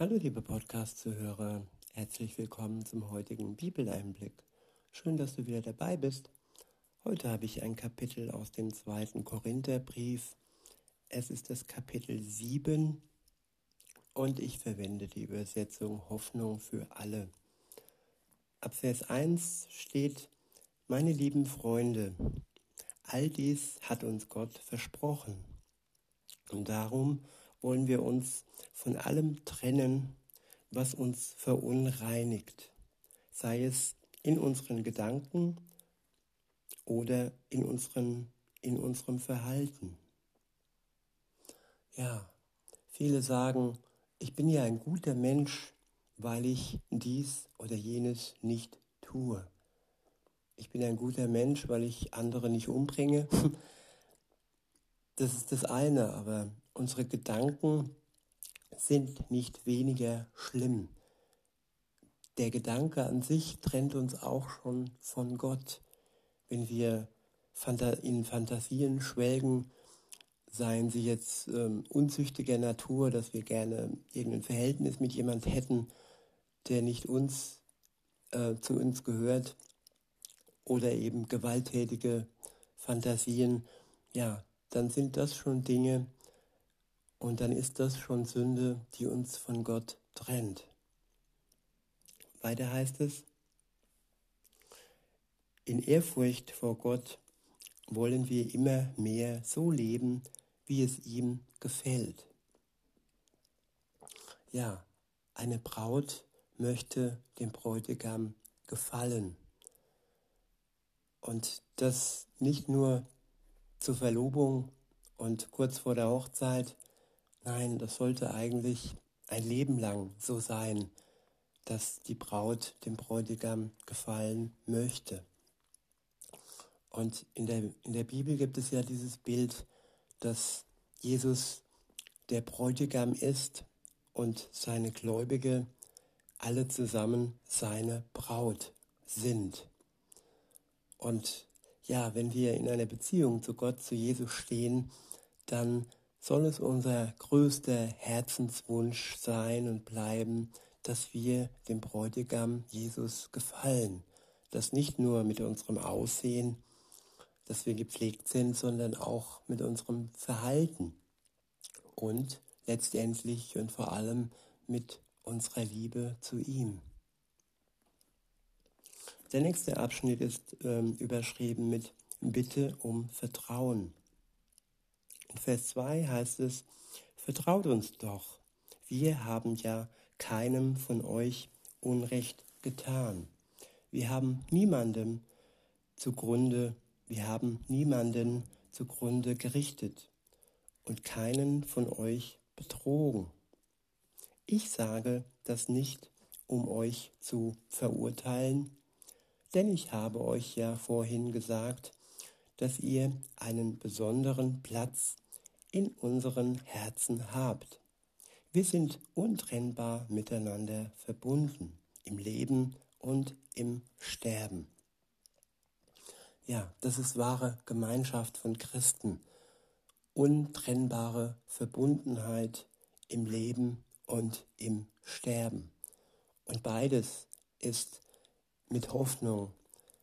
Hallo liebe Podcast-Zuhörer, herzlich willkommen zum heutigen Bibeleinblick. Schön, dass du wieder dabei bist. Heute habe ich ein Kapitel aus dem zweiten Korintherbrief. Es ist das Kapitel 7 und ich verwende die Übersetzung Hoffnung für alle. Ab Vers 1 steht, meine lieben Freunde, all dies hat uns Gott versprochen. Und darum wollen wir uns von allem trennen, was uns verunreinigt, sei es in unseren Gedanken oder in, unseren, in unserem Verhalten. Ja, viele sagen, ich bin ja ein guter Mensch, weil ich dies oder jenes nicht tue. Ich bin ein guter Mensch, weil ich andere nicht umbringe. Das ist das eine, aber unsere Gedanken sind nicht weniger schlimm. Der Gedanke an sich trennt uns auch schon von Gott. Wenn wir in Fantasien schwelgen, seien sie jetzt ähm, unzüchtiger Natur, dass wir gerne irgendein Verhältnis mit jemand hätten, der nicht uns äh, zu uns gehört, oder eben gewalttätige Fantasien, ja, dann sind das schon Dinge, und dann ist das schon Sünde, die uns von Gott trennt. Weiter heißt es, in Ehrfurcht vor Gott wollen wir immer mehr so leben, wie es ihm gefällt. Ja, eine Braut möchte dem Bräutigam gefallen. Und das nicht nur zur Verlobung und kurz vor der Hochzeit, Nein, das sollte eigentlich ein Leben lang so sein, dass die Braut dem Bräutigam gefallen möchte. Und in der, in der Bibel gibt es ja dieses Bild, dass Jesus der Bräutigam ist und seine Gläubige alle zusammen seine Braut sind. Und ja, wenn wir in einer Beziehung zu Gott, zu Jesus stehen, dann soll es unser größter Herzenswunsch sein und bleiben, dass wir dem Bräutigam Jesus gefallen, dass nicht nur mit unserem Aussehen, dass wir gepflegt sind, sondern auch mit unserem Verhalten und letztendlich und vor allem mit unserer Liebe zu ihm. Der nächste Abschnitt ist ähm, überschrieben mit Bitte um Vertrauen. In Vers 2 heißt es, Vertraut uns doch, wir haben ja keinem von euch Unrecht getan. Wir haben niemandem zugrunde, wir haben niemanden zugrunde gerichtet und keinen von euch betrogen. Ich sage das nicht, um euch zu verurteilen, denn ich habe euch ja vorhin gesagt, dass ihr einen besonderen Platz in unseren Herzen habt. Wir sind untrennbar miteinander verbunden, im Leben und im Sterben. Ja, das ist wahre Gemeinschaft von Christen. Untrennbare Verbundenheit im Leben und im Sterben. Und beides ist mit Hoffnung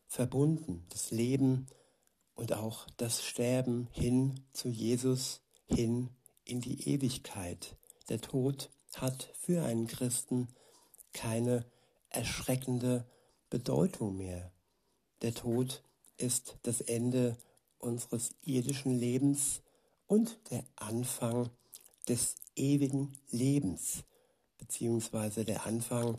verbunden. Das Leben und auch das Sterben hin zu Jesus, hin in die Ewigkeit. Der Tod hat für einen Christen keine erschreckende Bedeutung mehr. Der Tod ist das Ende unseres irdischen Lebens und der Anfang des ewigen Lebens, beziehungsweise der Anfang,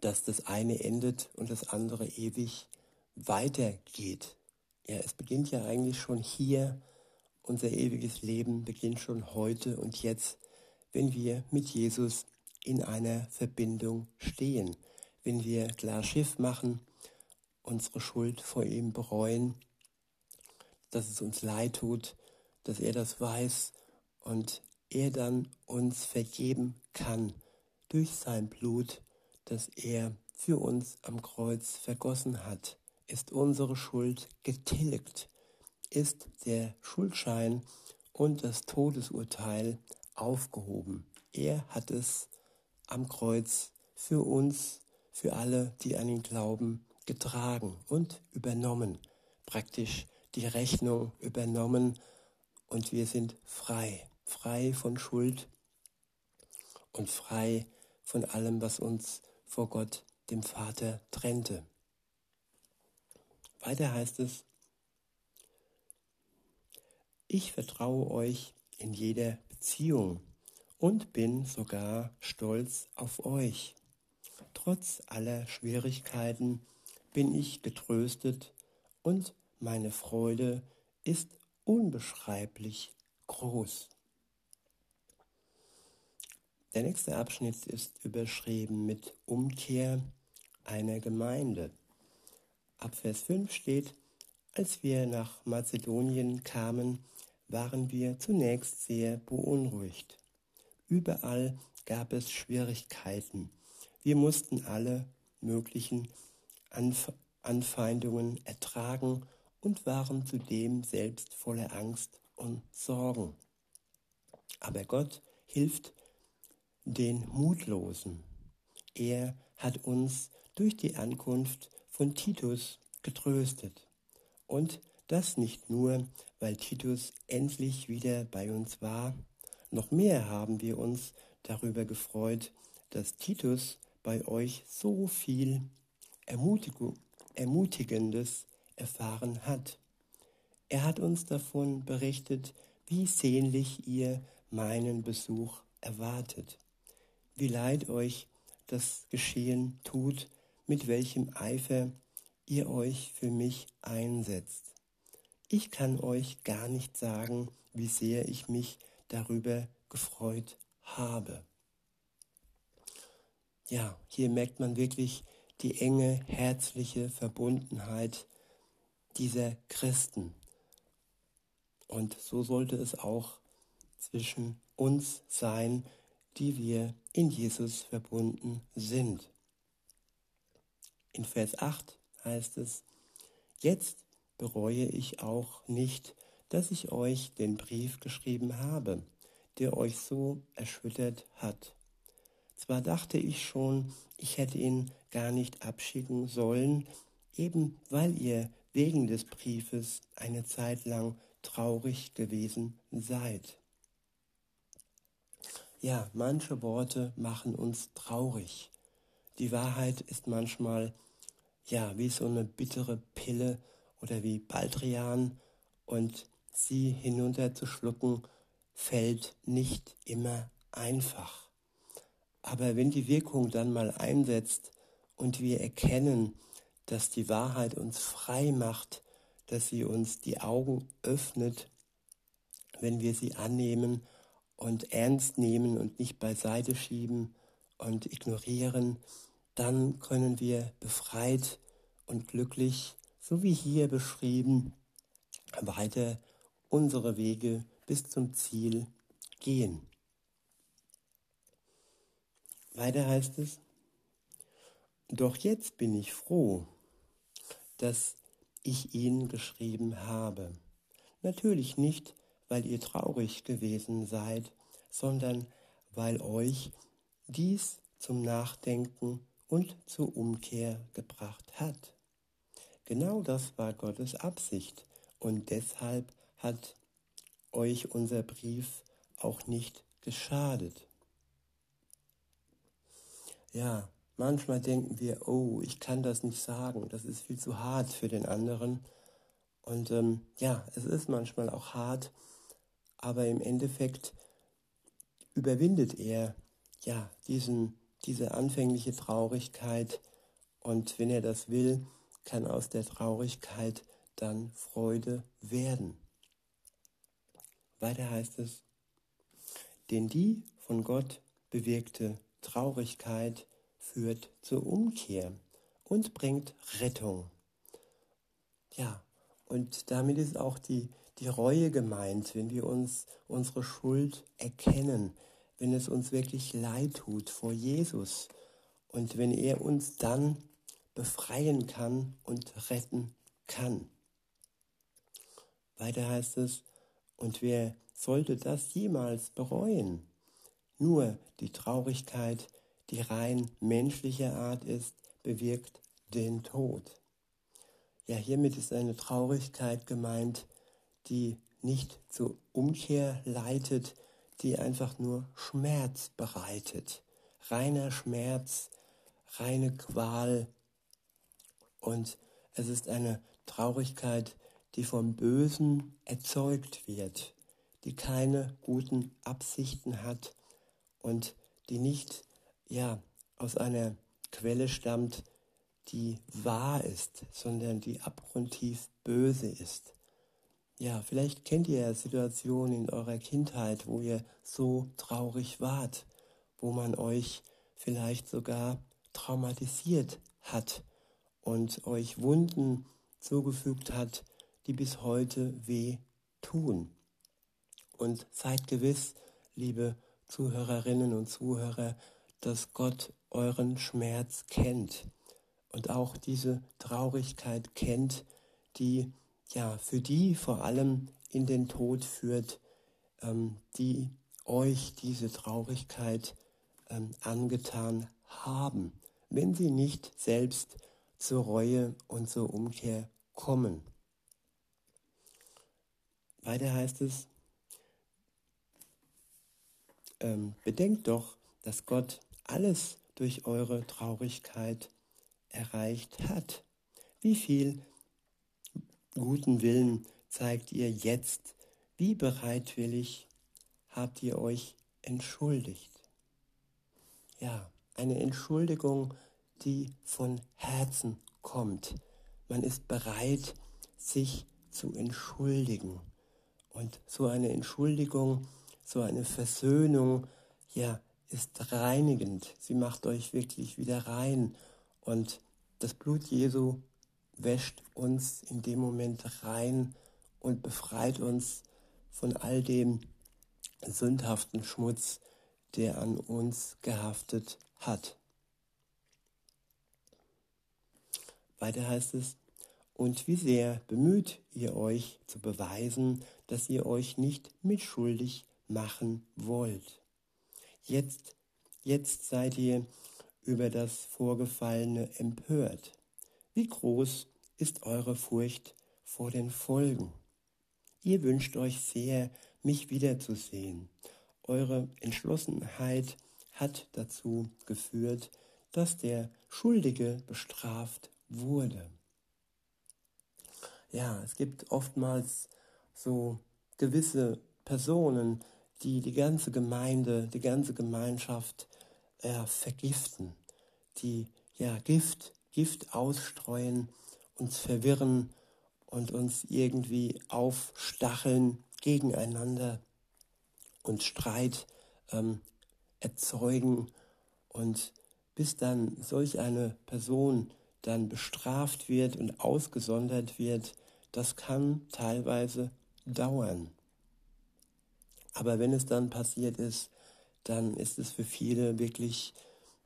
dass das eine endet und das andere ewig weitergeht. Ja, es beginnt ja eigentlich schon hier. Unser ewiges Leben beginnt schon heute und jetzt, wenn wir mit Jesus in einer Verbindung stehen, wenn wir klar Schiff machen, unsere Schuld vor ihm bereuen, dass es uns leid tut, dass er das weiß und er dann uns vergeben kann durch sein Blut, das er für uns am Kreuz vergossen hat ist unsere Schuld getilgt, ist der Schuldschein und das Todesurteil aufgehoben. Er hat es am Kreuz für uns, für alle, die an ihn glauben, getragen und übernommen, praktisch die Rechnung übernommen und wir sind frei, frei von Schuld und frei von allem, was uns vor Gott, dem Vater, trennte. Weiter heißt es, ich vertraue euch in jeder Beziehung und bin sogar stolz auf euch. Trotz aller Schwierigkeiten bin ich getröstet und meine Freude ist unbeschreiblich groß. Der nächste Abschnitt ist überschrieben mit Umkehr einer Gemeinde. Ab Vers 5 steht, als wir nach Mazedonien kamen, waren wir zunächst sehr beunruhigt. Überall gab es Schwierigkeiten. Wir mussten alle möglichen Anf Anfeindungen ertragen und waren zudem selbst voller Angst und Sorgen. Aber Gott hilft den Mutlosen. Er hat uns durch die Ankunft von Titus getröstet. Und das nicht nur, weil Titus endlich wieder bei uns war, noch mehr haben wir uns darüber gefreut, dass Titus bei euch so viel Ermutigendes erfahren hat. Er hat uns davon berichtet, wie sehnlich ihr meinen Besuch erwartet wie leid euch das Geschehen tut, mit welchem Eifer ihr euch für mich einsetzt. Ich kann euch gar nicht sagen, wie sehr ich mich darüber gefreut habe. Ja, hier merkt man wirklich die enge, herzliche Verbundenheit dieser Christen. Und so sollte es auch zwischen uns sein, die wir in Jesus verbunden sind. In Vers 8 heißt es, jetzt bereue ich auch nicht, dass ich euch den Brief geschrieben habe, der euch so erschüttert hat. Zwar dachte ich schon, ich hätte ihn gar nicht abschicken sollen, eben weil ihr wegen des Briefes eine Zeit lang traurig gewesen seid. Ja, manche Worte machen uns traurig. Die Wahrheit ist manchmal ja wie so eine bittere Pille oder wie Baldrian und sie hinunterzuschlucken fällt nicht immer einfach. Aber wenn die Wirkung dann mal einsetzt und wir erkennen, dass die Wahrheit uns frei macht, dass sie uns die Augen öffnet, wenn wir sie annehmen und ernst nehmen und nicht beiseite schieben und ignorieren, dann können wir befreit und glücklich, so wie hier beschrieben, weiter unsere Wege bis zum Ziel gehen. Weiter heißt es, doch jetzt bin ich froh, dass ich ihn geschrieben habe. Natürlich nicht, weil ihr traurig gewesen seid, sondern weil euch dies zum Nachdenken und zur Umkehr gebracht hat. Genau das war Gottes Absicht und deshalb hat euch unser Brief auch nicht geschadet. Ja, manchmal denken wir, oh, ich kann das nicht sagen, das ist viel zu hart für den anderen. Und ähm, ja, es ist manchmal auch hart, aber im Endeffekt überwindet er ja diesen, diese anfängliche Traurigkeit und wenn er das will, kann aus der Traurigkeit dann Freude werden. Weiter heißt es, denn die von Gott bewirkte Traurigkeit führt zur Umkehr und bringt Rettung. Ja, und damit ist auch die die Reue gemeint, wenn wir uns unsere Schuld erkennen, wenn es uns wirklich leid tut vor Jesus und wenn er uns dann befreien kann und retten kann. Weiter heißt es, und wer sollte das jemals bereuen? Nur die Traurigkeit, die rein menschliche Art ist, bewirkt den Tod. Ja, hiermit ist eine Traurigkeit gemeint, die nicht zur Umkehr leitet, die einfach nur Schmerz bereitet. Reiner Schmerz, reine Qual. Und es ist eine Traurigkeit, die vom Bösen erzeugt wird, die keine guten Absichten hat und die nicht ja aus einer Quelle stammt, die wahr ist, sondern die abgrundtief böse ist. Ja, vielleicht kennt ihr Situationen in eurer Kindheit, wo ihr so traurig wart, wo man euch vielleicht sogar traumatisiert hat und euch Wunden zugefügt hat, die bis heute weh tun. Und seid gewiss, liebe Zuhörerinnen und Zuhörer, dass Gott euren Schmerz kennt und auch diese Traurigkeit kennt, die ja für die vor allem in den Tod führt, ähm, die euch diese Traurigkeit ähm, angetan haben, wenn sie nicht selbst zur Reue und zur Umkehr kommen. Weiter heißt es, ähm, bedenkt doch, dass Gott alles durch eure Traurigkeit erreicht hat. Wie viel guten Willen zeigt ihr jetzt? Wie bereitwillig habt ihr euch entschuldigt? Ja, eine Entschuldigung, die von Herzen kommt. Man ist bereit, sich zu entschuldigen. Und so eine Entschuldigung, so eine Versöhnung, ja, ist reinigend. Sie macht euch wirklich wieder rein. Und das Blut Jesu wäscht uns in dem Moment rein und befreit uns von all dem sündhaften Schmutz, der an uns gehaftet hat. Weiter heißt es, und wie sehr bemüht ihr euch zu beweisen, dass ihr euch nicht mitschuldig machen wollt. Jetzt, jetzt seid ihr über das Vorgefallene empört. Wie groß ist eure Furcht vor den Folgen? Ihr wünscht euch sehr, mich wiederzusehen. Eure Entschlossenheit hat dazu geführt, dass der Schuldige bestraft wurde. Ja, es gibt oftmals so gewisse Personen, die die ganze Gemeinde, die ganze Gemeinschaft äh, vergiften, die ja Gift Gift ausstreuen, uns verwirren und uns irgendwie aufstacheln gegeneinander und Streit ähm, erzeugen und bis dann solch eine Person dann bestraft wird und ausgesondert wird, das kann teilweise dauern. Aber wenn es dann passiert ist, dann ist es für viele wirklich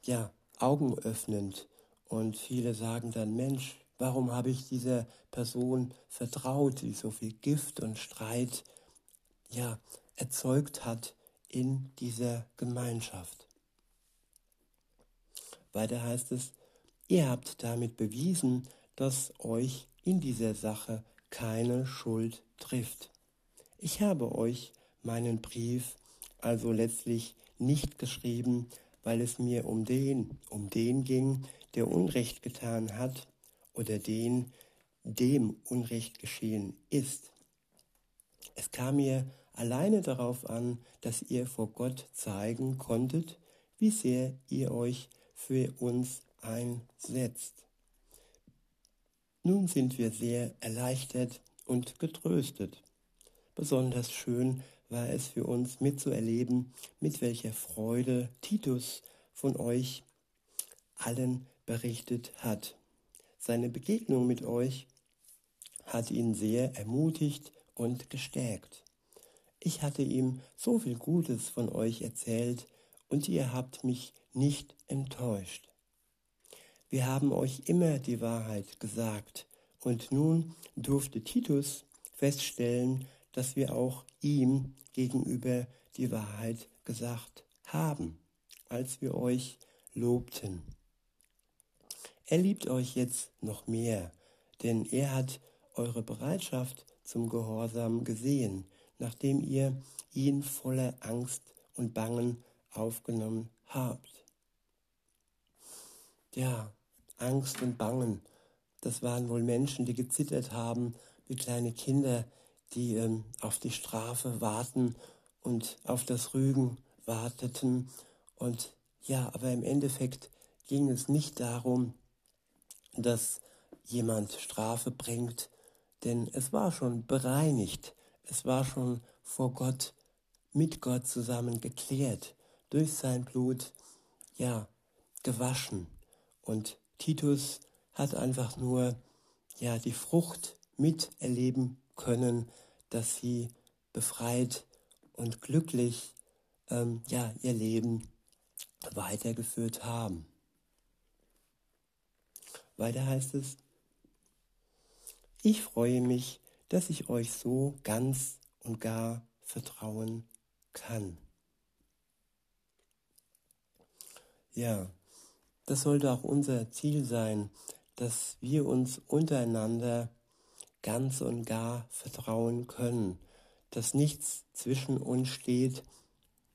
ja augenöffnend und viele sagen dann, Mensch, warum habe ich dieser Person vertraut, die so viel Gift und Streit ja, erzeugt hat in dieser Gemeinschaft. Weiter heißt es, ihr habt damit bewiesen, dass euch in dieser Sache keine Schuld trifft. Ich habe euch meinen Brief also letztlich nicht geschrieben, weil es mir um den, um den ging, der Unrecht getan hat oder den, dem Unrecht geschehen ist. Es kam mir alleine darauf an, dass ihr vor Gott zeigen konntet, wie sehr ihr euch für uns einsetzt. Nun sind wir sehr erleichtert und getröstet. Besonders schön war es für uns mitzuerleben, mit welcher Freude Titus von euch allen berichtet hat. Seine Begegnung mit euch hat ihn sehr ermutigt und gestärkt. Ich hatte ihm so viel Gutes von euch erzählt und ihr habt mich nicht enttäuscht. Wir haben euch immer die Wahrheit gesagt und nun durfte Titus feststellen, dass wir auch ihm gegenüber die Wahrheit gesagt haben, als wir euch lobten. Er liebt euch jetzt noch mehr, denn er hat eure Bereitschaft zum Gehorsam gesehen, nachdem ihr ihn voller Angst und Bangen aufgenommen habt. Ja, Angst und Bangen, das waren wohl Menschen, die gezittert haben, wie kleine Kinder, die ähm, auf die Strafe warten und auf das Rügen warteten. Und ja, aber im Endeffekt ging es nicht darum, dass jemand Strafe bringt, denn es war schon bereinigt, es war schon vor Gott, mit Gott zusammen geklärt, durch sein Blut, ja, gewaschen. Und Titus hat einfach nur, ja, die Frucht miterleben können, dass sie befreit und glücklich, ähm, ja, ihr Leben weitergeführt haben. Weiter heißt es, ich freue mich, dass ich euch so ganz und gar vertrauen kann. Ja, das sollte auch unser Ziel sein, dass wir uns untereinander ganz und gar vertrauen können, dass nichts zwischen uns steht,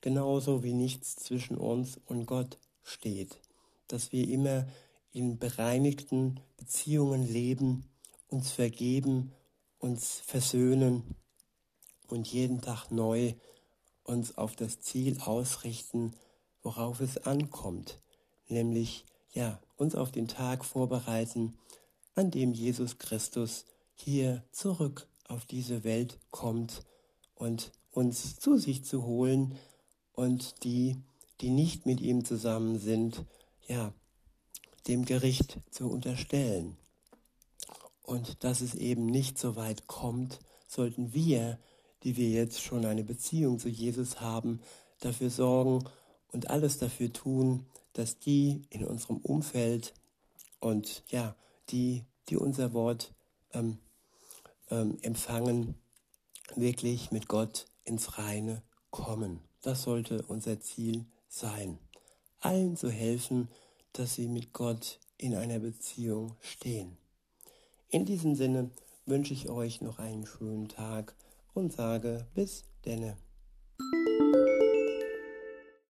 genauso wie nichts zwischen uns und Gott steht, dass wir immer in bereinigten Beziehungen leben, uns vergeben, uns versöhnen und jeden Tag neu uns auf das Ziel ausrichten, worauf es ankommt, nämlich ja, uns auf den Tag vorbereiten, an dem Jesus Christus hier zurück auf diese Welt kommt und uns zu sich zu holen und die, die nicht mit ihm zusammen sind, ja, dem Gericht zu unterstellen. Und dass es eben nicht so weit kommt, sollten wir, die wir jetzt schon eine Beziehung zu Jesus haben, dafür sorgen und alles dafür tun, dass die in unserem Umfeld und ja, die, die unser Wort ähm, ähm, empfangen, wirklich mit Gott ins Reine kommen. Das sollte unser Ziel sein. Allen zu helfen, dass sie mit Gott in einer Beziehung stehen. In diesem Sinne wünsche ich euch noch einen schönen Tag und sage bis denne.